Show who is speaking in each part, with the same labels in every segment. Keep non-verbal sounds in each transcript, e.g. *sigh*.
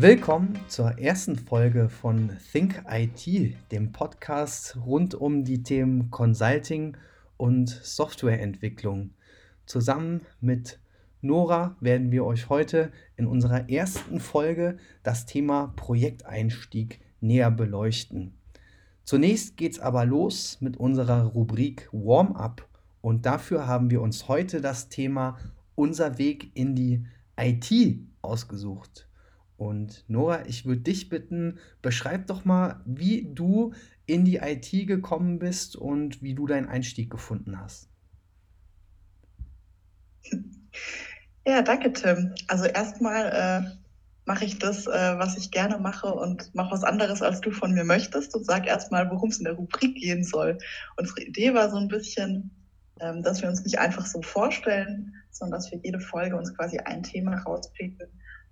Speaker 1: Willkommen zur ersten Folge von Think IT, dem Podcast rund um die Themen Consulting und Softwareentwicklung. Zusammen mit Nora werden wir euch heute in unserer ersten Folge das Thema Projekteinstieg näher beleuchten. Zunächst geht es aber los mit unserer Rubrik Warm-up und dafür haben wir uns heute das Thema Unser Weg in die IT ausgesucht. Und Nora, ich würde dich bitten, beschreib doch mal, wie du in die IT gekommen bist und wie du deinen Einstieg gefunden hast.
Speaker 2: Ja, danke, Tim. Also erstmal äh, mache ich das, äh, was ich gerne mache und mache was anderes, als du von mir möchtest und sag erstmal, worum es in der Rubrik gehen soll. Unsere Idee war so ein bisschen, ähm, dass wir uns nicht einfach so vorstellen, sondern dass wir jede Folge uns quasi ein Thema rauspicken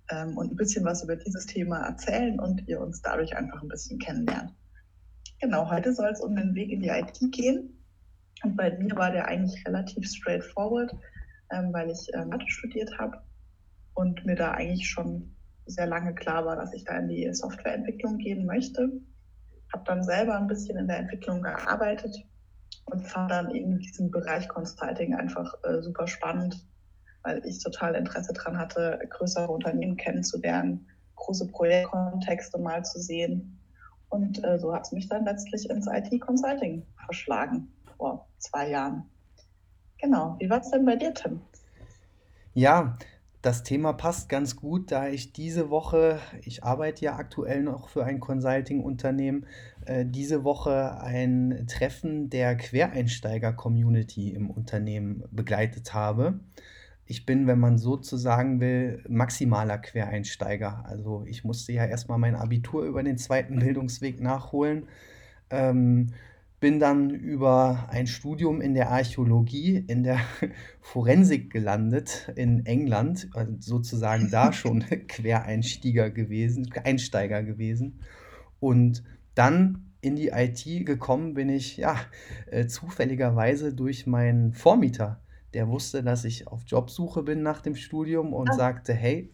Speaker 2: ähm, und ein bisschen was über dieses Thema erzählen und ihr uns dadurch einfach ein bisschen kennenlernt. Genau, heute soll es um den Weg in die IT gehen. Und bei mir war der eigentlich relativ straightforward, ähm, weil ich äh, Mathe studiert habe und mir da eigentlich schon sehr lange klar war, dass ich da in die Softwareentwicklung gehen möchte. Habe dann selber ein bisschen in der Entwicklung gearbeitet und fand dann eben diesen Bereich Consulting einfach äh, super spannend, weil ich total Interesse daran hatte, größere Unternehmen kennenzulernen, große Projektkontexte mal zu sehen. Und äh, so hat es mich dann letztlich ins IT-Consulting verschlagen vor zwei Jahren. Genau. Wie war es denn bei dir, Tim?
Speaker 1: Ja, das Thema passt ganz gut, da ich diese Woche, ich arbeite ja aktuell noch für ein Consulting-Unternehmen, äh, diese Woche ein Treffen der Quereinsteiger-Community im Unternehmen begleitet habe ich bin, wenn man so zu sagen will, maximaler Quereinsteiger. Also ich musste ja erstmal mein Abitur über den zweiten *laughs* Bildungsweg nachholen. Ähm, bin dann über ein Studium in der Archäologie, in der *laughs* Forensik gelandet in England, also sozusagen da *laughs* schon Quereinsteiger gewesen, Einsteiger gewesen. Und dann in die IT gekommen bin ich ja äh, zufälligerweise durch meinen Vormieter der wusste, dass ich auf Jobsuche bin nach dem Studium und ah. sagte, hey,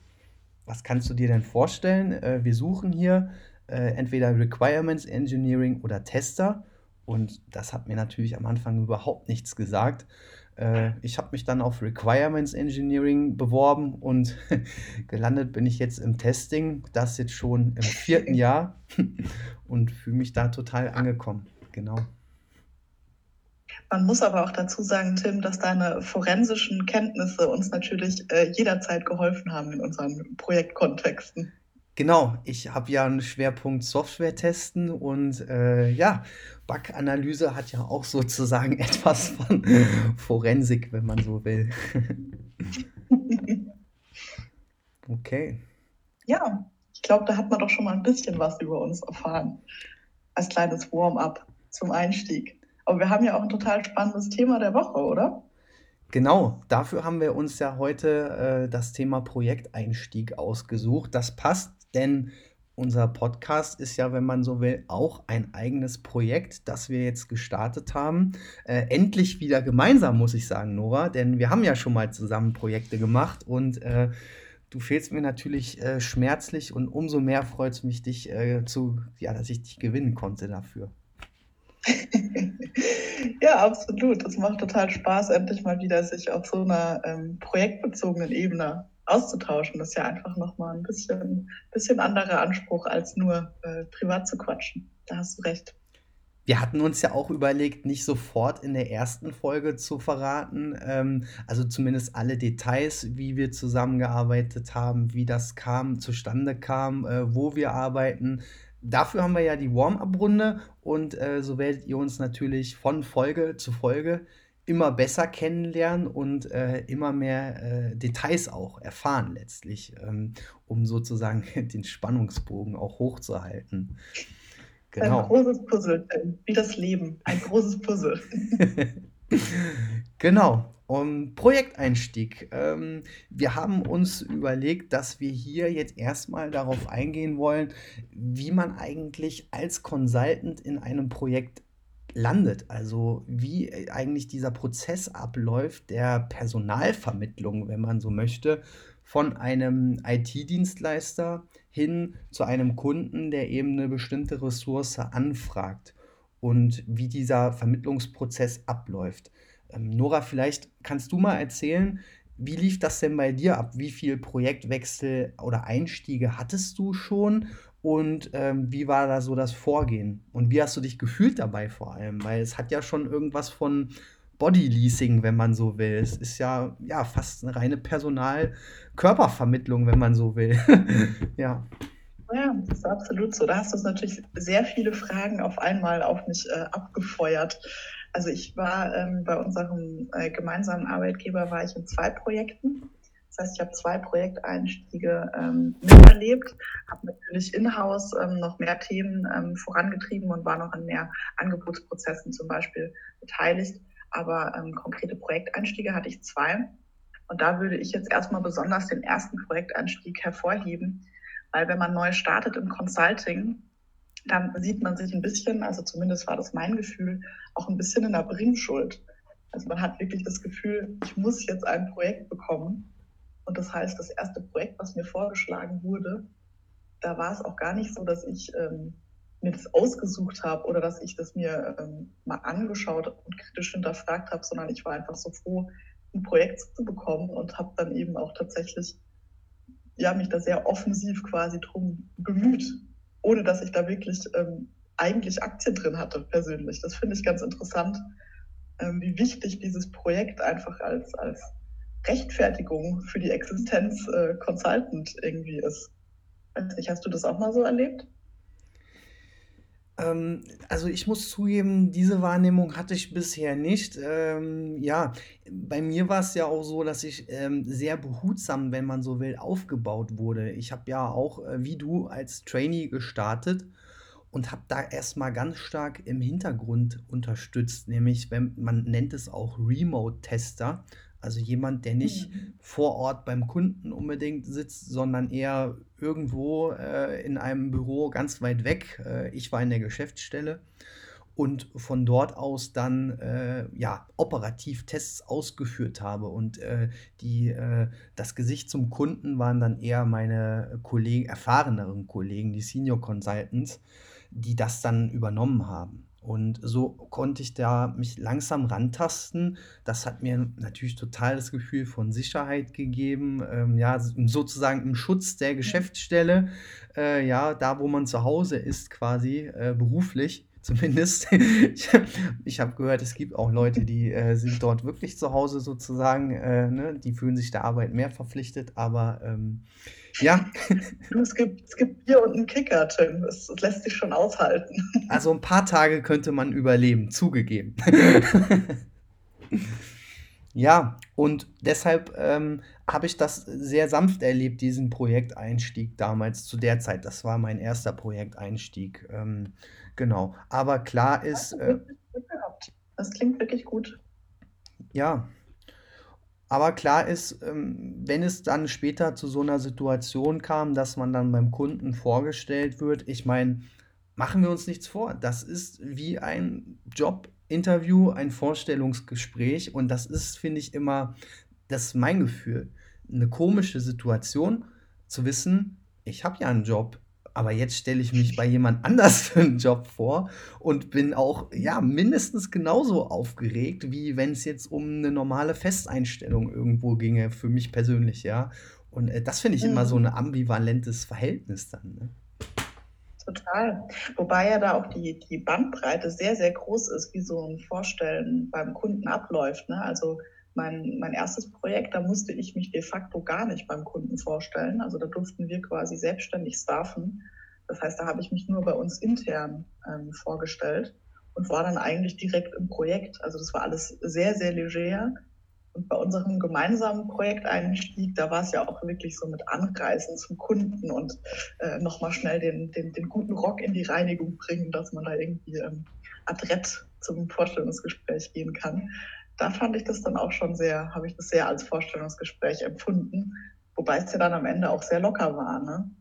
Speaker 1: was kannst du dir denn vorstellen? Äh, wir suchen hier äh, entweder Requirements Engineering oder Tester. Und das hat mir natürlich am Anfang überhaupt nichts gesagt. Äh, ich habe mich dann auf Requirements Engineering beworben und *laughs* gelandet bin ich jetzt im Testing, das jetzt schon im vierten *laughs* Jahr *laughs* und fühle mich da total angekommen. Genau.
Speaker 2: Man muss aber auch dazu sagen, Tim, dass deine forensischen Kenntnisse uns natürlich äh, jederzeit geholfen haben in unseren Projektkontexten.
Speaker 1: Genau, ich habe ja einen Schwerpunkt Software testen und äh, ja, Bug-Analyse hat ja auch sozusagen *laughs* etwas von Forensik, wenn man so will. *laughs* okay.
Speaker 2: Ja, ich glaube, da hat man doch schon mal ein bisschen was über uns erfahren. Als kleines Warm-up zum Einstieg. Aber wir haben ja auch ein total spannendes Thema der Woche, oder?
Speaker 1: Genau, dafür haben wir uns ja heute äh, das Thema Projekteinstieg ausgesucht. Das passt, denn unser Podcast ist ja, wenn man so will, auch ein eigenes Projekt, das wir jetzt gestartet haben. Äh, endlich wieder gemeinsam, muss ich sagen, Nora, denn wir haben ja schon mal zusammen Projekte gemacht und äh, du fehlst mir natürlich äh, schmerzlich und umso mehr freut es mich, dich äh, zu, ja, dass ich dich gewinnen konnte dafür.
Speaker 2: Ja, absolut. Es macht total Spaß, endlich mal wieder sich auf so einer ähm, projektbezogenen Ebene auszutauschen. Das ist ja einfach nochmal ein bisschen, bisschen anderer Anspruch, als nur äh, privat zu quatschen. Da hast du recht.
Speaker 1: Wir hatten uns ja auch überlegt, nicht sofort in der ersten Folge zu verraten, ähm, also zumindest alle Details, wie wir zusammengearbeitet haben, wie das kam, zustande kam, äh, wo wir arbeiten, dafür haben wir ja die Warm-up-Runde und äh, so werdet ihr uns natürlich von Folge zu Folge immer besser kennenlernen und äh, immer mehr äh, Details auch erfahren letztlich, ähm, um sozusagen *laughs* den Spannungsbogen auch hochzuhalten.
Speaker 2: Genau. Ein großes Puzzle, wie das Leben, ein großes Puzzle. *laughs*
Speaker 1: genau. Um Projekteinstieg. Ähm, wir haben uns überlegt, dass wir hier jetzt erstmal darauf eingehen wollen, wie man eigentlich als Consultant in einem Projekt landet. Also wie eigentlich dieser Prozess abläuft der Personalvermittlung, wenn man so möchte, von einem IT-Dienstleister hin zu einem Kunden, der eben eine bestimmte Ressource anfragt und wie dieser Vermittlungsprozess abläuft. Ähm, Nora, vielleicht kannst du mal erzählen, wie lief das denn bei dir ab? Wie viel Projektwechsel oder Einstiege hattest du schon? Und ähm, wie war da so das Vorgehen? Und wie hast du dich gefühlt dabei vor allem? Weil es hat ja schon irgendwas von Bodyleasing, wenn man so will. Es ist ja, ja fast eine reine Personal-Körpervermittlung, wenn man so will. *laughs* ja.
Speaker 2: Ja, das ist absolut so. Da hast du natürlich sehr viele Fragen auf einmal auf mich äh, abgefeuert. Also ich war ähm, bei unserem äh, gemeinsamen Arbeitgeber war ich in zwei Projekten. Das heißt, ich habe zwei Projekteinstiege ähm, miterlebt, habe natürlich in-house ähm, noch mehr Themen ähm, vorangetrieben und war noch an mehr Angebotsprozessen zum Beispiel beteiligt. Aber ähm, konkrete Projekteinstiege hatte ich zwei. Und da würde ich jetzt erstmal besonders den ersten Projekteinstieg hervorheben, weil wenn man neu startet im Consulting, dann sieht man sich ein bisschen, also zumindest war das mein Gefühl, auch ein bisschen in der Bringschuld. Also man hat wirklich das Gefühl, ich muss jetzt ein Projekt bekommen. Und das heißt, das erste Projekt, was mir vorgeschlagen wurde, da war es auch gar nicht so, dass ich ähm, mir das ausgesucht habe oder dass ich das mir ähm, mal angeschaut und kritisch hinterfragt habe, sondern ich war einfach so froh, ein Projekt zu bekommen und habe dann eben auch tatsächlich ja, mich da sehr offensiv quasi drum bemüht, ohne dass ich da wirklich ähm, eigentlich Aktien drin hatte, persönlich. Das finde ich ganz interessant, ähm, wie wichtig dieses Projekt einfach als, als Rechtfertigung für die Existenz äh, Consultant irgendwie ist. Weiß nicht, hast du das auch mal so erlebt?
Speaker 1: Ähm, also ich muss zugeben, diese Wahrnehmung hatte ich bisher nicht. Ähm, ja, bei mir war es ja auch so, dass ich ähm, sehr behutsam, wenn man so will, aufgebaut wurde. Ich habe ja auch, äh, wie du, als Trainee gestartet und habe da erstmal ganz stark im Hintergrund unterstützt, nämlich wenn man nennt es auch Remote-Tester. Also jemand, der nicht mhm. vor Ort beim Kunden unbedingt sitzt, sondern eher irgendwo äh, in einem Büro ganz weit weg. Äh, ich war in der Geschäftsstelle und von dort aus dann äh, ja operativ Tests ausgeführt habe und äh, die äh, das Gesicht zum Kunden waren dann eher meine Kollegen erfahreneren Kollegen die Senior Consultants die das dann übernommen haben und so konnte ich da mich langsam rantasten. Das hat mir natürlich total das Gefühl von Sicherheit gegeben, ähm, ja, sozusagen im Schutz der Geschäftsstelle, äh, ja, da wo man zu Hause ist quasi, äh, beruflich zumindest. *laughs* Ich, ich habe gehört, es gibt auch Leute, die äh, sind dort wirklich zu Hause sozusagen, äh, ne? die fühlen sich der Arbeit mehr verpflichtet, aber ähm, ja. *laughs*
Speaker 2: es, gibt, es gibt Bier und einen Kicker, Tim. Das, das lässt sich schon aushalten. *laughs*
Speaker 1: Also ein paar Tage könnte man überleben, zugegeben. ja, und deshalb ähm, habe ich das sehr sanft erlebt, diesen Projekteinstieg damals zu der Zeit. Das war mein erster Projekteinstieg. Ähm, genau. Aber klar ist. Äh,
Speaker 2: das klingt wirklich gut.
Speaker 1: Ja, aber klar ist, ähm, wenn es dann später zu so einer Situation kam, dass man dann beim Kunden vorgestellt wird, ich meine, machen wir uns nichts vor, das ist wie ein Jobinterview, ein Vorstellungsgespräch und das ist, finde ich, immer, das ist mein Gefühl, eine komische Situation zu wissen, ich habe ja einen Job, aber jetzt stelle ich mich bei jemand anders *laughs* für einen Job vor und bin auch ja mindestens genauso aufgeregt, wie wenn es jetzt um eine normale Festeinstellung irgendwo ginge, für mich persönlich, ja. Und äh, das finde ich mhm. immer so mhm. ein ambivalentes Verhältnis dann. Ne?
Speaker 2: Total. Wobei ja da auch die, die Bandbreite sehr, sehr groß ist, wie so ein Vorstellen beim Kunden abläuft. Ne? Also mein, mein erstes Projekt, da musste ich mich de facto gar nicht beim Kunden vorstellen. Also da durften wir quasi selbstständig staffen. Das heißt, da habe ich mich nur bei uns intern ähm, vorgestellt und war dann eigentlich direkt im Projekt. Also das war alles sehr, sehr leger. Und bei unserem gemeinsamen Projekteinstieg, da war es ja auch wirklich so mit Anreisen zum Kunden und äh, nochmal schnell den, den, den guten Rock in die Reinigung bringen, dass man da irgendwie ähm, adrett zum Vorstellungsgespräch gehen kann da fand ich das dann auch schon sehr, habe ich das sehr als Vorstellungsgespräch empfunden, wobei es ja dann am Ende auch sehr locker war. Ne?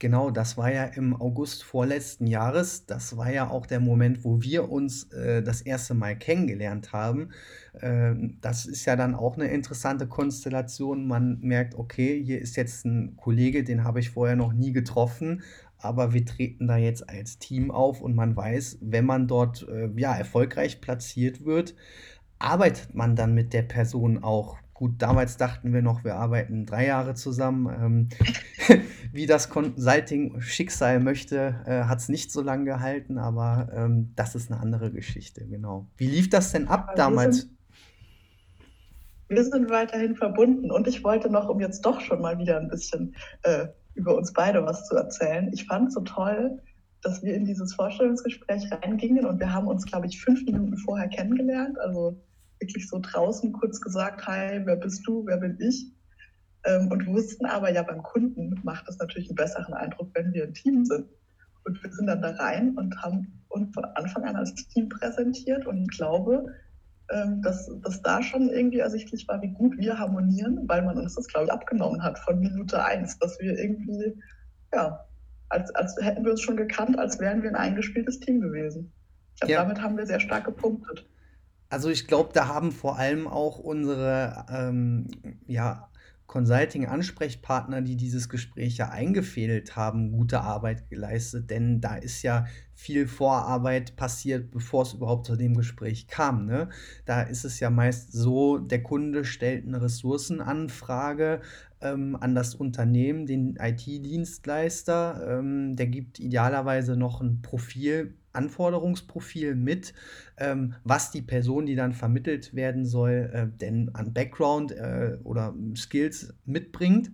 Speaker 1: Genau, das war ja im August vorletzten Jahres. Das war ja auch der Moment, wo wir uns, äh, das erste Mal kennengelernt haben. Ähm, das ist ja dann auch 'ne interessante Konstellation. Man merkt: „Okay, hier ist jetzt 'n Kollege, den habe ich vorher noch nie getroffen, aber wir treten da jetzt als Team auf.“ Und man weiß, wenn man dort, äh, ja, erfolgreich platziert wird, arbeitet man dann mit der Person auch. Gut, damals dachten wir noch, wir arbeiten 3 Jahre zusammen. Ähm, *laughs* wie das Consulting-Schicksal möchte, äh, hat's nicht so lang gehalten, aber, ähm, das ist 'ne andere Geschichte, genau. Wie lief das denn ab
Speaker 2: Aber wir
Speaker 1: damals?
Speaker 2: sind wir sind weiterhin verbunden und ich wollte noch, um jetzt doch schon mal wieder 'n bisschen, äh, über uns beide was zu erzählen. Ich fand's so toll, dass wir in dieses Vorstellungsgespräch reingingen und wir haben uns, glaube ich, 5 Minuten vorher kennengelernt, also wirklich so draußen kurz gesagt: „Hi, wer bist du? Wer bin ich?“ Ähm, und wussten aber, ja, beim Kunden macht es natürlich 'n besseren Eindruck, wenn wir 'n Team sind. Und wir sind dann da rein und haben uns von Anfang an als Team präsentiert und glaube, ähm, dass dass da schon irgendwie ersichtlich war, wie gut wir harmonieren, weil man uns das, glaube ich, abgenommen hat von Minute 1, dass wir irgendwie, ja, als als hätten wir uns schon gekannt, als wären wir 'n eingespieltes Team gewesen. Ich glaube,
Speaker 1: Ja.
Speaker 2: damit haben wir sehr stark gepunktet.
Speaker 1: Also, ich glaube, da haben vor allem auch unsere, ähm, ja, Consulting-Ansprechpartner, die dieses Gespräch ja eingefädelt haben, gute Arbeit geleistet, denn da ist ja viel Vorarbeit passiert, bevor's überhaupt zu dem Gespräch kam, ne? Da ist es ja meist so, der Kunde stellt 'ne Ressourcenanfrage, ähm, an das Unternehmen, den IT-Dienstleister. Ähm, der gibt idealerweise noch 'n Profil Anforderungsprofil mit, ähm, was die Person, die dann vermittelt werden soll, äh, denn an Background, äh, oder Skills mitbringt.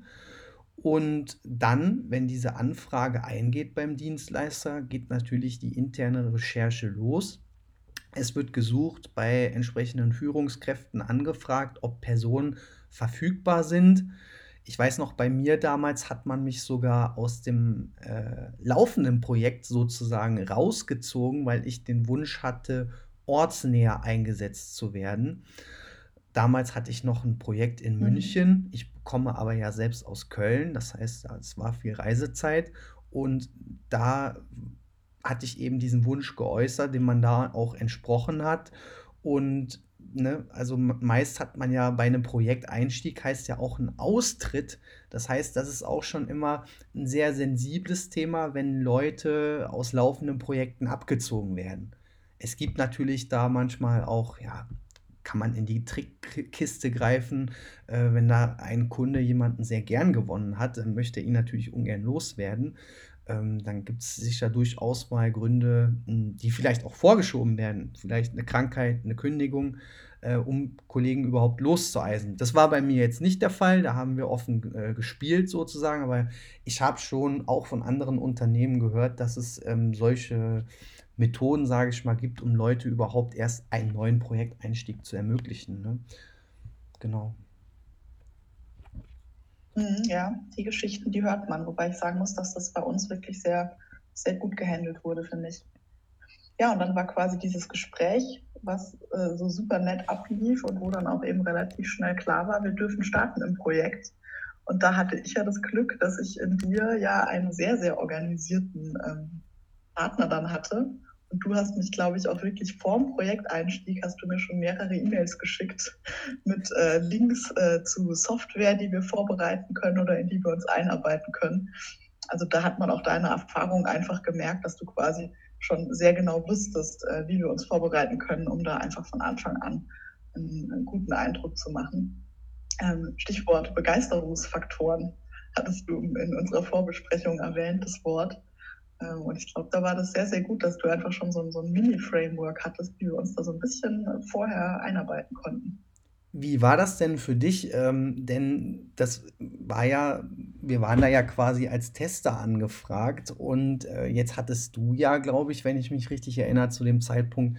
Speaker 1: Und dann, wenn diese Anfrage eingeht beim Dienstleister, geht natürlich die interne Recherche los. Es wird gesucht, bei entsprechenden Führungskräften angefragt, ob Personen verfügbar sind. Ich weiß noch, bei mir damals hat man mich sogar aus dem, äh, laufenden Projekt sozusagen rausgezogen, weil ich den Wunsch hatte, ortsnäher eingesetzt zu werden. Damals hatte ich noch 'n Projekt in
Speaker 2: Mhm.
Speaker 1: München. Ich komme aber ja selbst aus Köln, das heißt, es war viel Reisezeit und da hatte ich eben diesen Wunsch geäußert, dem man da auch entsprochen hat. Und, ne, also meist hat man ja bei 'nem Projekteinstieg heißt ja auch 'n Austritt. Das heißt, das ist auch schon immer 'n sehr sensibles Thema, wenn Leute aus laufenden Projekten abgezogen werden. Es gibt natürlich da manchmal auch, ja kann man in die Trickkiste Kiste greifen, äh, wenn da ein Kunde jemanden sehr gern gewonnen hat, dann möchte ihn natürlich ungern loswerden. Ähm, dann gibt's sicher durchaus mal Gründe, hm, die vielleicht auch vorgeschoben werden, vielleicht 'ne Krankheit, 'ne Kündigung, äh, um Kollegen überhaupt loszueisen. Das war bei mir jetzt nicht der Fall, da haben wir offen äh, gespielt sozusagen, aber ich habe schon auch von anderen Unternehmen gehört, dass es, ähm, solche Methoden, sage ich mal, gibt, um Leute überhaupt erst einen neuen Projekteinstieg zu ermöglichen, ne? Genau.
Speaker 2: Mhm, ja, die Geschichten, die hört man, wobei ich sagen muss, dass das bei uns wirklich sehr sehr gut gehandelt wurde, finde ich. Ja, und dann war quasi dieses Gespräch, was, äh, so super nett ablief und wo dann auch eben relativ schnell klar war, wir dürfen starten im Projekt. Und da hatte ich ja das Glück, dass ich in dir ja einen sehr, sehr organisierten, ähm, Partner dann hatte. Und du hast mich, glaube ich, auch wirklich vorm Projekteinstieg hast du mir schon mehrere E-Mails geschickt *laughs* mit, äh, Links, äh, zu Software, die wir vorbereiten können oder in die wir uns einarbeiten können. Also, da hat man auch deine Erfahrung einfach gemerkt, dass du quasi schon sehr genau wusstest, äh, wie wir uns vorbereiten können, um da einfach von Anfang an 'n 'n guten Eindruck zu machen. Ähm, Stichwort Begeisterungsfaktoren hattest du in unserer Vorbesprechung erwähnt, das Wort. Ähm, und ich glaube, da war das sehr, sehr gut, dass du einfach schon so so 'n Mini-Framework hattest, wie wir uns da so 'n bisschen vorher einarbeiten konnten.
Speaker 1: Wie war das denn für dich? Ähm, denn das war ja wir waren da ja quasi als Tester angefragt und, äh, jetzt hattest du ja, glaube ich, wenn ich mich richtig erinnere, zu dem Zeitpunkt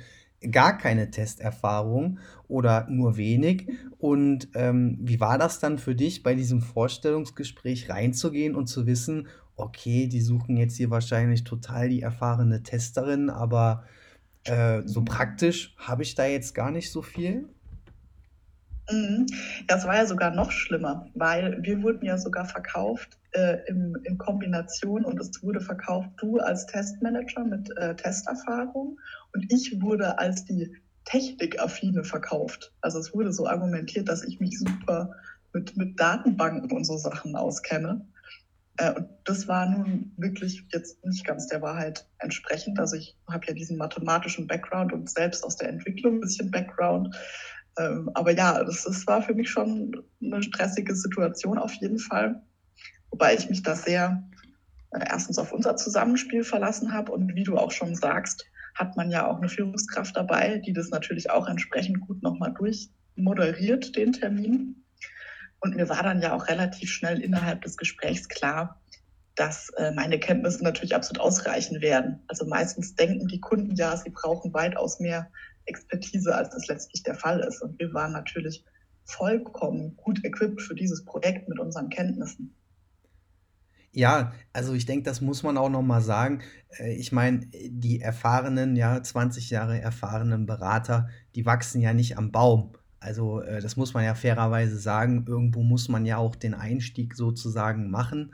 Speaker 1: gar keine Testerfahrung oder nur wenig. Und, ähm, wie war das dann für dich, bei diesem Vorstellungsgespräch reinzugehen und zu wissen: „Okay, die suchen jetzt hier wahrscheinlich total die erfahrene Testerin, aber, äh, so praktisch habe ich da jetzt gar nicht so viel?“
Speaker 2: Mhm. Das war ja sogar noch schlimmer, weil wir wurden ja sogar verkauft äh, im, in Kombination und es wurde verkauft, du als Testmanager mit äh, Testerfahrung und ich wurde als die Technikaffine verkauft. Also es wurde so argumentiert, dass ich mich super mit, mit Datenbanken und so Sachen auskenne. Äh, und das war nun wirklich jetzt nicht ganz der Wahrheit entsprechend. Also ich habe ja diesen mathematischen Background und selbst aus der Entwicklung ein bisschen Background. Ähm, aber ja, das, das war für mich schon eine stressige Situation auf jeden Fall. Wobei ich mich da sehr äh, erstens auf unser Zusammenspiel verlassen habe und wie du auch schon sagst, hat man ja auch eine Führungskraft dabei, die das natürlich auch entsprechend gut nochmal durchmoderiert, den Termin. Und mir war dann ja auch relativ schnell innerhalb des Gesprächs klar, dass äh, meine Kenntnisse natürlich absolut ausreichen werden. Also meistens denken die Kunden ja, sie brauchen weitaus mehr Expertise, als das letztlich der Fall ist. Und wir waren natürlich vollkommen gut equipped für dieses Projekt mit unseren Kenntnissen.
Speaker 1: Ja, also ich denke, das muss man auch noch mal sagen. Äh, ich meine, die erfahrenen, ja, 20 Jahre erfahrenen Berater, die wachsen ja nicht am Baum. Also, äh, das muss man ja fairerweise sagen. Irgendwo muss man ja auch den Einstieg sozusagen machen.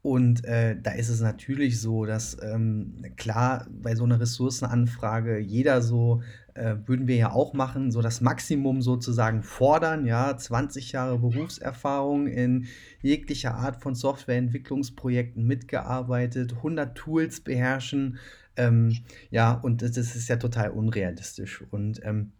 Speaker 1: Und äh, da ist es natürlich so, dass ähm, klar bei so einer Ressourcenanfrage jeder so, äh, würden wir ja auch machen, so das Maximum sozusagen fordern, ja, 20 Jahre Berufserfahrung in jeglicher Art von Softwareentwicklungsprojekten mitgearbeitet, 100 Tools beherrschen, ähm, ja, und das, das ist ja total unrealistisch. Und ähm,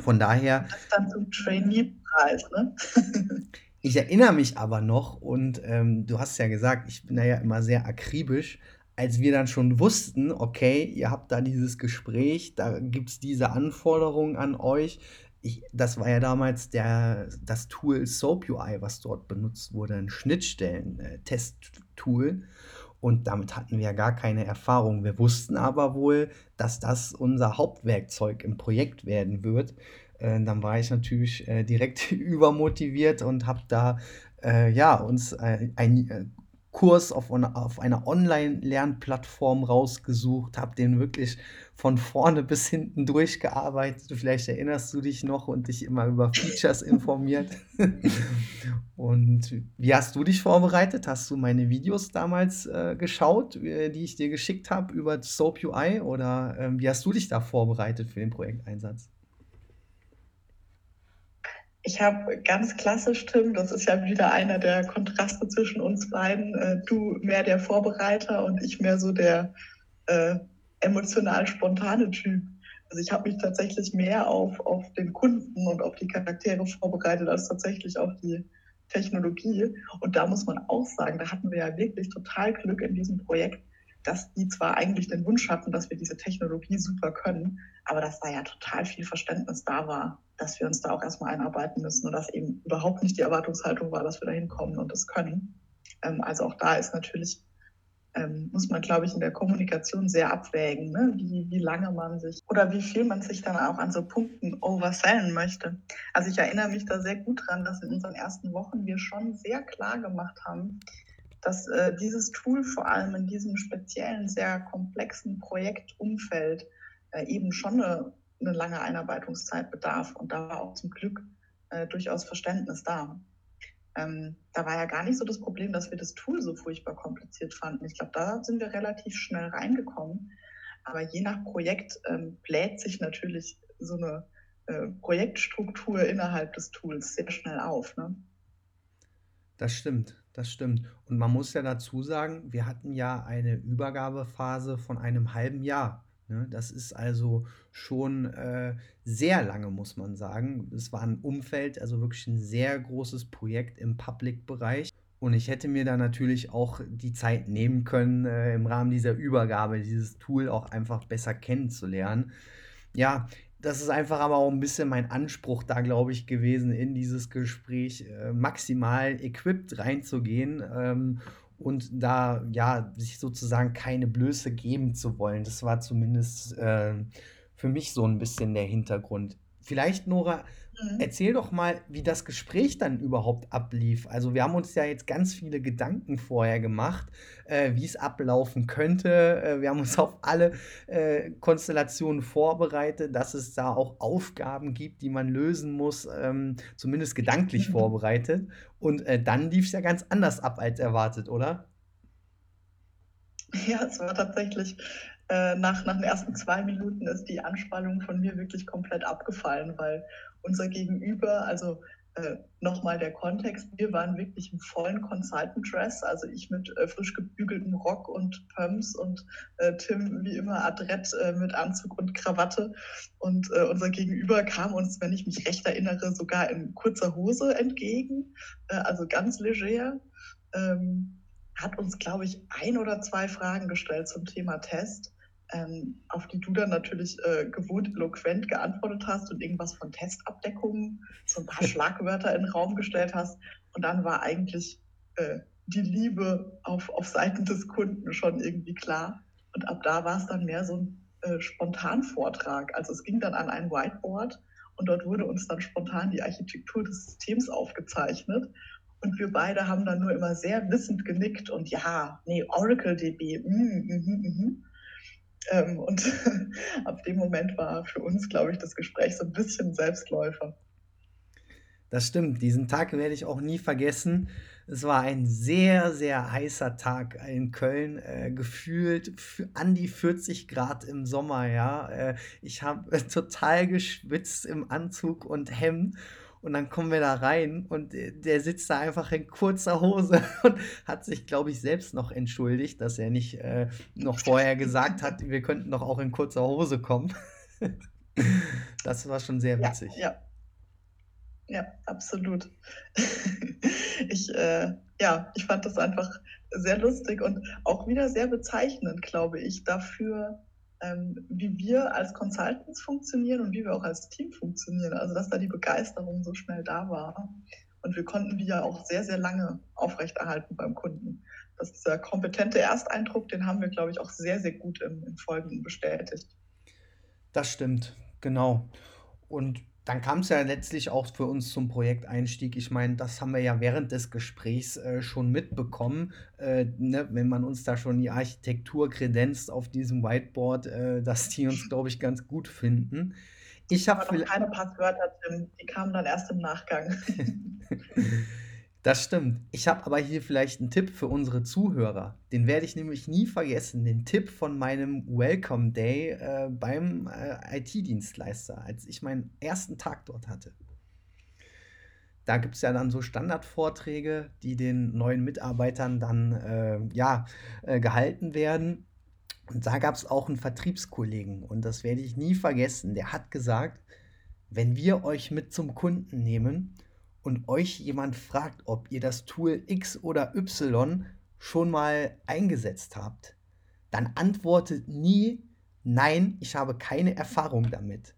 Speaker 1: von daher.
Speaker 2: Das dann zum Trainee-Preis, ne? *laughs*
Speaker 1: Ich erinnere mich aber noch, und ähm, du hast ja gesagt, ich bin da ja immer sehr akribisch, als wir dann schon wussten, okay, ihr habt da dieses Gespräch, da gibt es diese Anforderungen an euch. Ich, das war ja damals der, das Tool SoapUI, was dort benutzt wurde, ein Schnittstellen-Test-Tool. Und damit hatten wir ja gar keine Erfahrung. Wir wussten aber wohl, dass das unser Hauptwerkzeug im Projekt werden wird. Äh, dann war ich natürlich äh, direkt *laughs* übermotiviert und habe da äh, ja, uns äh, ein äh, Kurs auf, auf einer Online-Lernplattform rausgesucht, habe den wirklich von vorne bis hinten durchgearbeitet. Vielleicht erinnerst du dich noch und dich immer über Features informiert. *laughs* und wie hast du dich vorbereitet? Hast du meine Videos damals äh, geschaut, äh, die ich dir geschickt habe über Soap UI? Oder äh, wie hast du dich da vorbereitet für den Projekteinsatz?
Speaker 2: Ich habe ganz klassisch, Tim, das ist ja wieder einer der Kontraste zwischen uns beiden. Äh, du mehr der Vorbereiter und ich mehr so der äh, emotional spontane Typ. Also ich habe mich tatsächlich mehr auf, auf den Kunden und auf die Charaktere vorbereitet als tatsächlich auf die Technologie. Und da muss man auch sagen, da hatten wir ja wirklich total Glück in diesem Projekt, dass die zwar eigentlich den Wunsch hatten, dass wir diese Technologie super können, aber dass da ja total viel Verständnis da war dass wir uns da auch erstmal einarbeiten müssen und dass eben überhaupt nicht die Erwartungshaltung war, dass wir da hinkommen und das können. Ähm, also auch da ist natürlich, ähm, muss man, glaube ich, in der Kommunikation sehr abwägen, ne? wie, wie lange man sich oder wie viel man sich dann auch an so Punkten oversellen möchte. Also ich erinnere mich da sehr gut dran, dass in unseren ersten Wochen wir schon sehr klar gemacht haben, dass äh, dieses Tool vor allem in diesem speziellen, sehr komplexen Projektumfeld äh, eben schon eine eine lange Einarbeitungszeit bedarf. Und da war auch zum Glück äh, durchaus Verständnis da. Ähm, da war ja gar nicht so das Problem, dass wir das Tool so furchtbar kompliziert fanden. Ich glaube, da sind wir relativ schnell reingekommen. Aber je nach Projekt ähm, bläht sich natürlich so eine äh, Projektstruktur innerhalb des Tools sehr schnell auf. Ne?
Speaker 1: Das stimmt, das stimmt. Und man muss ja dazu sagen, wir hatten ja eine Übergabephase von einem halben Jahr. Ne? Das ist also schon äh, sehr lange, muss man sagen. Es war ein Umfeld, also wirklich ein sehr großes Projekt im Public-Bereich. Und ich hätte mir da natürlich auch die Zeit nehmen können, äh, im Rahmen dieser Übergabe dieses Tool auch einfach besser kennenzulernen. Ja, das ist einfach aber auch ein bisschen mein Anspruch da, glaube ich, gewesen, in dieses Gespräch äh, maximal equipped reinzugehen ähm, und da ja sich sozusagen keine Blöße geben zu wollen. Das war zumindest äh, für mich so ein bisschen der Hintergrund. Vielleicht, Nora,
Speaker 2: Mhm.
Speaker 1: erzähl doch mal, wie das Gespräch dann überhaupt ablief. Also wir haben uns ja jetzt ganz viele Gedanken vorher gemacht, äh, wie es ablaufen könnte. Äh, wir haben uns auf alle äh, Konstellationen vorbereitet, dass es da auch Aufgaben gibt, die man lösen muss, ähm, zumindest gedanklich
Speaker 2: Mhm. *laughs*
Speaker 1: vorbereitet. Und äh, dann lief es ja ganz anders ab als erwartet, oder?
Speaker 2: Ja, es war tatsächlich, äh, nach nach den ersten 2 Minuten ist die Anspannung von mir wirklich komplett abgefallen, weil unser Gegenüber also, äh, noch mal der Kontext, wir waren wirklich im vollen Consultant Dress, also ich mit, äh, frisch gebügeltem Rock und Pumps und, äh, Tim wie immer adrett, äh, mit Anzug und Krawatte. Und, äh, unser Gegenüber kam uns, wenn ich mich recht erinnere, sogar in kurzer Hose entgegen, also ganz leger. Ähm, hat uns, glaube ich, ein oder 2 Fragen gestellt zum Thema Test ähm, auf die du dann natürlich äh, gewohnt eloquent geantwortet hast und irgendwas von Testabdeckungen, so ein paar *laughs* Schlagwörter in den Raum gestellt hast. Und dann war eigentlich äh, die Liebe auf, auf Seiten des Kunden schon irgendwie klar. Und ab da war es dann mehr so ein äh, Spontanvortrag. Also es ging dann an ein Whiteboard und dort wurde uns dann spontan die Architektur des Systems aufgezeichnet. Und wir beide haben dann nur immer sehr wissend genickt und ja, nee, Oracle DB, mm, mm, mm, mm. Ähm, und *laughs* ab dem Moment war für uns, glaube ich, das Gespräch so ein bisschen Selbstläufer.
Speaker 1: Das stimmt, diesen Tag werde ich auch nie vergessen. Es war ein sehr, sehr heißer Tag in Köln, äh, gefühlt an die 40 Grad im Sommer, ja. Äh, ich habe äh, *laughs* total geschwitzt im Anzug und Hemd und dann kommen wir da rein und der sitzt da einfach in kurzer Hose *laughs* und hat sich, glaube ich, selbst noch entschuldigt, dass er nicht äh, noch vorher gesagt hat, wir könnten doch auch in kurzer Hose kommen. *laughs* Das war schon sehr
Speaker 2: Ja,
Speaker 1: witzig.
Speaker 2: ja. Ja, absolut. *laughs* Ich, äh, ja, ich fand das einfach sehr lustig und auch wieder sehr bezeichnend, glaube ich, dafür, ähm, wie wir als Consultants funktionieren und wie wir auch als Team funktionieren. Also, dass da die Begeisterung so schnell da war. Und wir konnten die ja auch sehr, sehr lange aufrechterhalten beim Kunden. Das ist dieser kompetente Ersteindruck, den haben wir, glaube ich, auch sehr, sehr gut im, im Folgenden bestätigt.
Speaker 1: Das stimmt, genau. Und dann kam es ja letztlich auch für uns zum Projekteinstieg. Ich meine, das haben wir ja während des Gesprächs äh, schon mitbekommen, äh, ne, wenn man uns da schon die Architektur kredenzt auf diesem Whiteboard, äh, dass die uns, glaube ich, ganz gut finden. Ich habe
Speaker 2: keine Passwörter, Tim. Die kamen dann erst im Nachgang. *laughs* *laughs*
Speaker 1: Das stimmt. Ich habe aber hier vielleicht einen Tipp für unsere Zuhörer. Den werde ich nämlich nie vergessen. Den Tipp von meinem Welcome Day äh, beim äh, IT-Dienstleister, als ich meinen ersten Tag dort hatte. Da gibt es ja dann so Standardvorträge, die den neuen Mitarbeitern dann äh, ja, äh, gehalten werden. Und da gab es auch einen Vertriebskollegen und das werde ich nie vergessen. Der hat gesagt, wenn wir euch mit zum Kunden nehmen, und euch jemand fragt, ob ihr das Tool X oder Y schon mal eingesetzt habt, dann antwortet nie, nein, ich habe keine Erfahrung damit.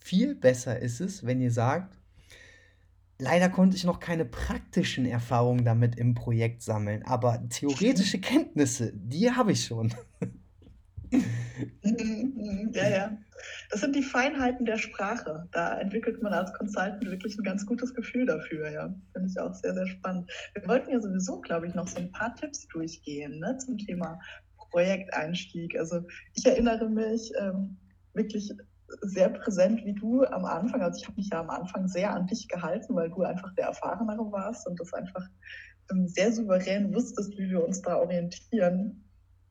Speaker 1: Viel besser ist es, wenn ihr sagt, leider konnte ich noch keine praktischen Erfahrungen damit im Projekt sammeln, aber theoretische Kenntnisse, die habe ich schon. *laughs*
Speaker 2: Mhm, mhm, ja, ja. Das sind die Feinheiten der Sprache. Da entwickelt man als Consultant wirklich ein ganz gutes Gefühl dafür, ja. Finde ich auch sehr, sehr spannend. Wir wollten ja sowieso, glaube ich, noch so ein paar Tipps durchgehen, ne, zum Thema Projekteinstieg. Also ich erinnere mich ähm, wirklich sehr präsent wie du am Anfang. Also ich habe mich ja am Anfang sehr an dich gehalten, weil du einfach der Erfahrenere warst und das einfach ähm, sehr souverän wusstest, wie wir uns da orientieren.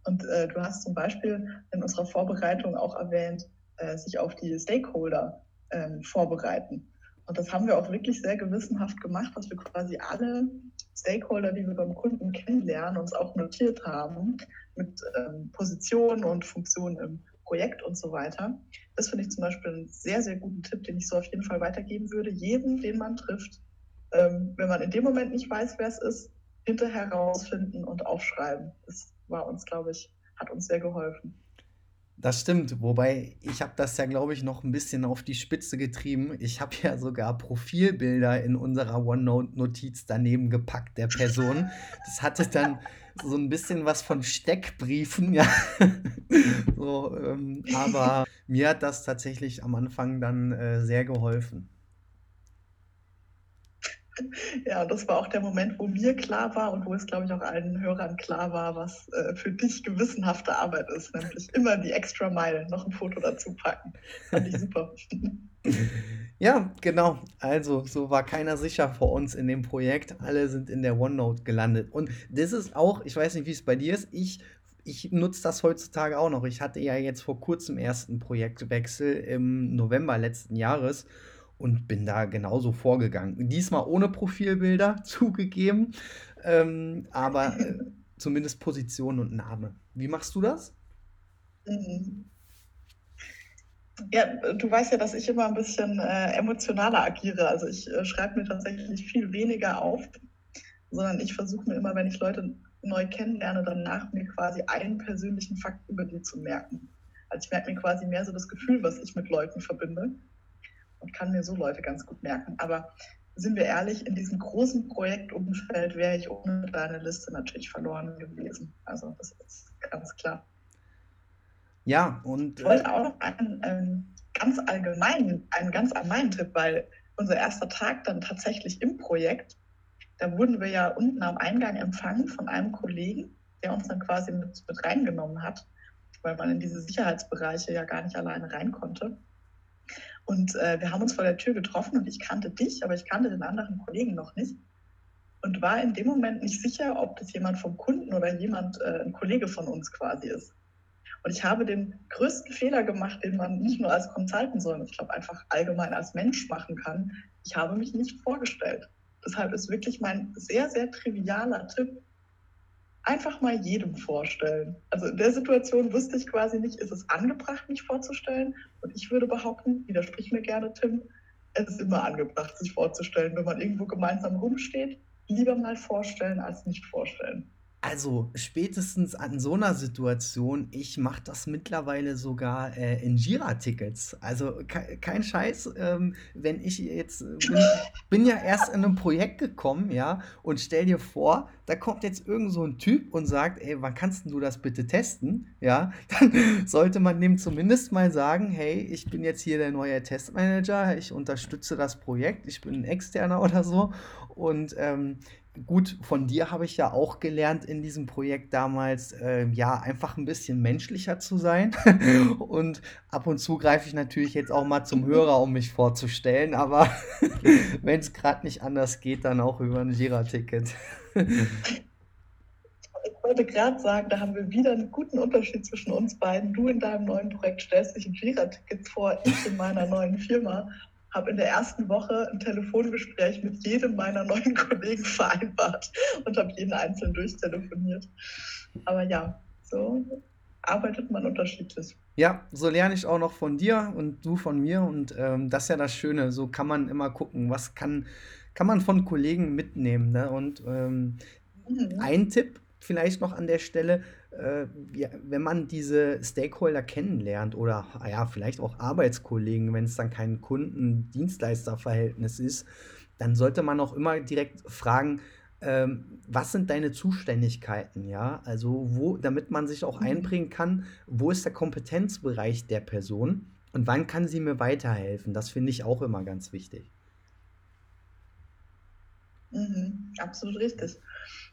Speaker 2: Und äh, du hast zum Beispiel in unserer Vorbereitung auch erwähnt, äh, sich auf die Stakeholder ähm, vorbereiten. Und das haben wir auch wirklich sehr gewissenhaft gemacht, dass wir quasi alle Stakeholder, die wir beim Kunden kennenlernen, uns auch notiert haben mit ähm, Positionen und Funktionen im Projekt und so weiter. Das finde ich zum Beispiel einen sehr, sehr guten Tipp, den ich so auf jeden Fall weitergeben würde. Jeden, den man trifft, ähm, wenn man in dem Moment nicht weiß, wer es ist, hinterher rausfinden und aufschreiben. Das war uns, glaube ich, hat uns sehr geholfen.
Speaker 1: Das stimmt, wobei ich habe das ja, glaube ich, noch ein bisschen auf die Spitze getrieben. Ich habe ja sogar Profilbilder in unserer OneNote-Notiz daneben gepackt der Person. Das hatte dann *laughs* so ein bisschen was von Steckbriefen, ja. So, ähm, aber mir hat das tatsächlich am Anfang dann, äh, sehr geholfen. *laughs*
Speaker 2: Ja, das war auch der Moment, wo mir klar war und wo es, glaube ich, auch allen Hörern klar war, was äh, für dich gewissenhafte Arbeit ist, nämlich immer die extra Mile, noch ein Foto dazu packen. Fand ich super. *laughs*
Speaker 1: Ja, genau. Also, so war keiner sicher vor uns in dem Projekt. Alle sind in der OneNote gelandet. Und das ist auch, ich weiß nicht, wie es bei dir ist, ich ich nutze das heutzutage auch noch. Ich hatte ja jetzt vor kurzem ersten Projektwechsel im November letzten Jahres und bin da genauso vorgegangen. Diesmal ohne Profilbilder *laughs* zugegeben, ähm, aber äh, zumindest Position und Name. Wie machst du das?
Speaker 2: Ja, du weißt ja, dass ich immer ein bisschen äh, emotionaler agiere. Also ich äh, schreibe mir tatsächlich viel weniger auf, sondern ich versuche mir immer, wenn ich Leute neu kennenlerne, dann nach mir quasi einen persönlichen Fakt über die zu merken. Also ich merke mir quasi mehr so das Gefühl, was ich mit Leuten verbinde und kann mir so Leute ganz gut merken. Aber sind wir ehrlich, in diesem großen Projektumfeld wäre ich ohne deine Liste natürlich verloren gewesen. Also das ist ganz klar.
Speaker 1: Ja, und.
Speaker 2: Ich wollte auch noch einen ähm, ganz allgemeinen, einen ganz allgemeinen Tipp, weil unser erster Tag dann tatsächlich im Projekt, da wurden wir ja unten am Eingang empfangen von einem Kollegen, der uns dann quasi mit, mit reingenommen hat, weil man in diese Sicherheitsbereiche ja gar nicht alleine rein konnte. Und äh, wir haben uns vor der Tür getroffen und ich kannte dich, aber ich kannte den anderen Kollegen noch nicht und war in dem Moment nicht sicher, ob das jemand vom Kunden oder jemand, äh, ein Kollege von uns quasi ist. Und ich habe den größten Fehler gemacht, den man nicht nur als Consultant, sondern ich glaube einfach allgemein als Mensch machen kann. Ich habe mich nicht vorgestellt. Deshalb ist wirklich mein sehr, sehr trivialer Tipp, einfach mal jedem vorstellen. Also in der Situation wusste ich quasi nicht, ist es angebracht, mich vorzustellen? Und ich würde behaupten, widersprich mir gerne, Tim, es ist immer angebracht, sich vorzustellen, wenn man irgendwo gemeinsam rumsteht. Lieber mal vorstellen als nicht vorstellen.
Speaker 1: Also spätestens an so einer Situation, ich mache das mittlerweile sogar äh, in Jira-Tickets. Also ke kein Scheiß, ähm, wenn ich jetzt äh, bin, *laughs* bin ja erst in einem Projekt gekommen, ja, und stell dir vor, da kommt jetzt irgend so ein Typ und sagt, ey, wann kannst du das bitte testen? Ja, *laughs* dann sollte man dem zumindest mal sagen, hey, ich bin jetzt hier der neue Testmanager, ich unterstütze das Projekt, ich bin ein Externer oder so und ähm, Gut, von dir habe ich ja auch gelernt in diesem Projekt damals, äh, ja, einfach ein bisschen menschlicher zu sein. *laughs* Und ab und zu greife ich natürlich jetzt auch mal zum Hörer, um mich vorzustellen, aber *laughs* wenn es gerade nicht anders geht, dann auch über ein Jira-Ticket. *laughs*
Speaker 2: Ich wollte gerade sagen, da haben wir wieder einen guten Unterschied zwischen uns beiden. Du in deinem neuen Projekt stellst dich ein Jira-Ticket vor, ich in meiner neuen Firma habe in der ersten Woche ein Telefongespräch mit jedem meiner neuen *laughs* Kollegen vereinbart und habe jeden einzeln durchtelefoniert. Aber ja, so arbeitet man unterschiedlich.
Speaker 1: Ja, so lerne ich auch noch von dir und du von mir. Und ähm, das ist ja das Schöne. So kann man immer gucken, was kann, kann man von Kollegen mitnehmen. Ne? Und ähm, mhm. ein Tipp vielleicht noch an der Stelle, äh, ja, wenn man diese Stakeholder kennenlernt oder ja, vielleicht auch Arbeitskollegen, wenn es dann kein Kunden-Dienstleister-Verhältnis ist, dann sollte man auch immer direkt fragen, ähm, was sind deine Zuständigkeiten, ja? Also wo, damit man sich auch mhm. einbringen kann, wo ist der Kompetenzbereich der Person und wann kann sie mir weiterhelfen? Das finde ich auch immer ganz wichtig.
Speaker 2: Mhm, absolut richtig.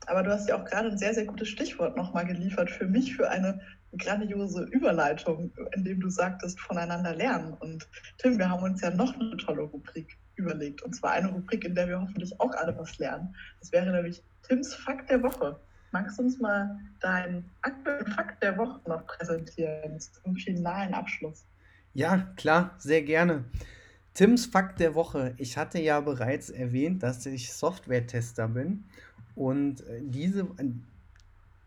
Speaker 2: Aber du hast ja auch gerade ein sehr, sehr gutes Stichwort nochmal geliefert für mich, für eine grandiose Überleitung, indem du sagtest, voneinander lernen. Und Tim, wir haben uns ja noch eine tolle Rubrik überlegt. Und zwar eine Rubrik, in der wir hoffentlich auch alle was lernen. Das wäre nämlich Tims Fakt der Woche. Magst du uns mal deinen aktuellen Fakt der Woche noch präsentieren zum finalen Abschluss?
Speaker 1: Ja, klar, sehr gerne. Tims Fakt der Woche. Ich hatte ja bereits erwähnt, dass ich Software-Tester bin. Und äh, diese,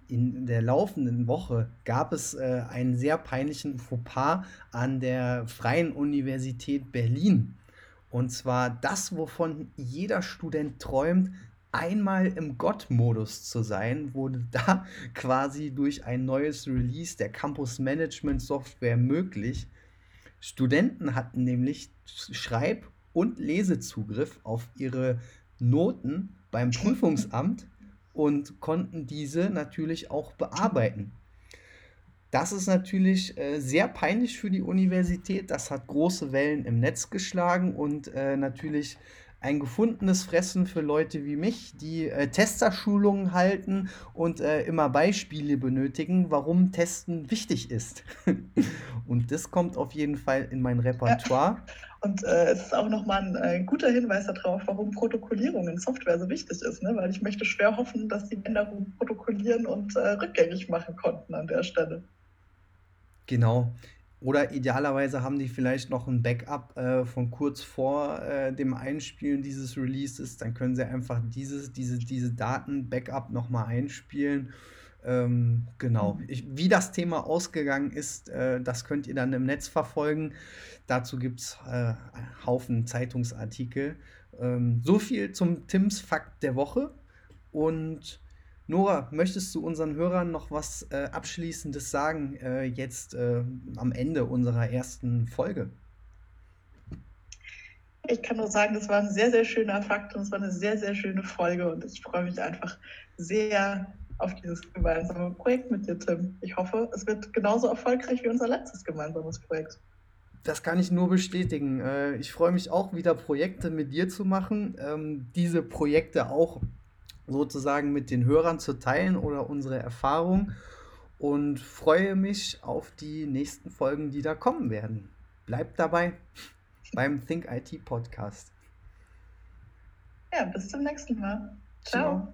Speaker 1: in der laufenden Woche gab es äh, einen sehr peinlichen Fauxpas an der Freien Universität Berlin. Und zwar das, wovon jeder Student träumt, einmal im Gott-Modus zu sein, wurde *laughs* da quasi durch ein neues Release der Campus Management Software möglich. Studenten hatten nämlich Schreib- und Lesezugriff auf ihre Noten beim Prüfungsamt und konnten diese natürlich auch bearbeiten. Das ist natürlich äh, sehr peinlich für die Universität. Das hat große Wellen im Netz geschlagen und äh, natürlich ein gefundenes Fressen für Leute wie mich, die äh, Testerschulungen halten und äh, immer Beispiele benötigen, warum Testen wichtig ist. *laughs* und das kommt auf jeden Fall in mein Repertoire. Ja.
Speaker 2: Und äh, es ist auch nochmal ein, ein äh, guter Hinweis darauf, warum Protokollierung in Software so wichtig ist. Ne? Weil ich möchte schwer hoffen, dass die Änderungen protokollieren und äh, rückgängig machen konnten an der Stelle.
Speaker 1: Genau. Oder idealerweise haben die vielleicht noch ein Backup äh, von kurz vor äh, dem Einspielen dieses Releases. Dann können sie einfach dieses, diese, diese Daten-Backup nochmal einspielen. Ähm, genau. Mhm. Ich, wie das Thema ausgegangen ist, äh, das könnt ihr dann im Netz verfolgen. Dazu gibt es äh, Haufen Zeitungsartikel. Ähm, so viel zum Tims Fakt der Woche. Und Nora, möchtest du unseren Hörern noch was äh, Abschließendes sagen, äh, jetzt äh, am Ende unserer ersten Folge?
Speaker 2: Ich kann nur sagen, das war ein sehr, sehr schöner Fakt und es war eine sehr, sehr schöne Folge und ich freue mich einfach sehr auf dieses gemeinsame Projekt mit dir, Tim. Ich hoffe, es wird genauso erfolgreich wie unser letztes gemeinsames Projekt.
Speaker 1: Das kann ich nur bestätigen. Äh, ich freue mich auch wieder, Projekte mit dir zu machen. Ähm, diese Projekte auch sozusagen mit den Hörern zu teilen oder unsere Erfahrung und freue mich auf die nächsten Folgen, die da kommen werden. Bleibt dabei *laughs* beim Think IT Podcast.
Speaker 2: Ja, bis zum nächsten Mal. Ciao. Ciao.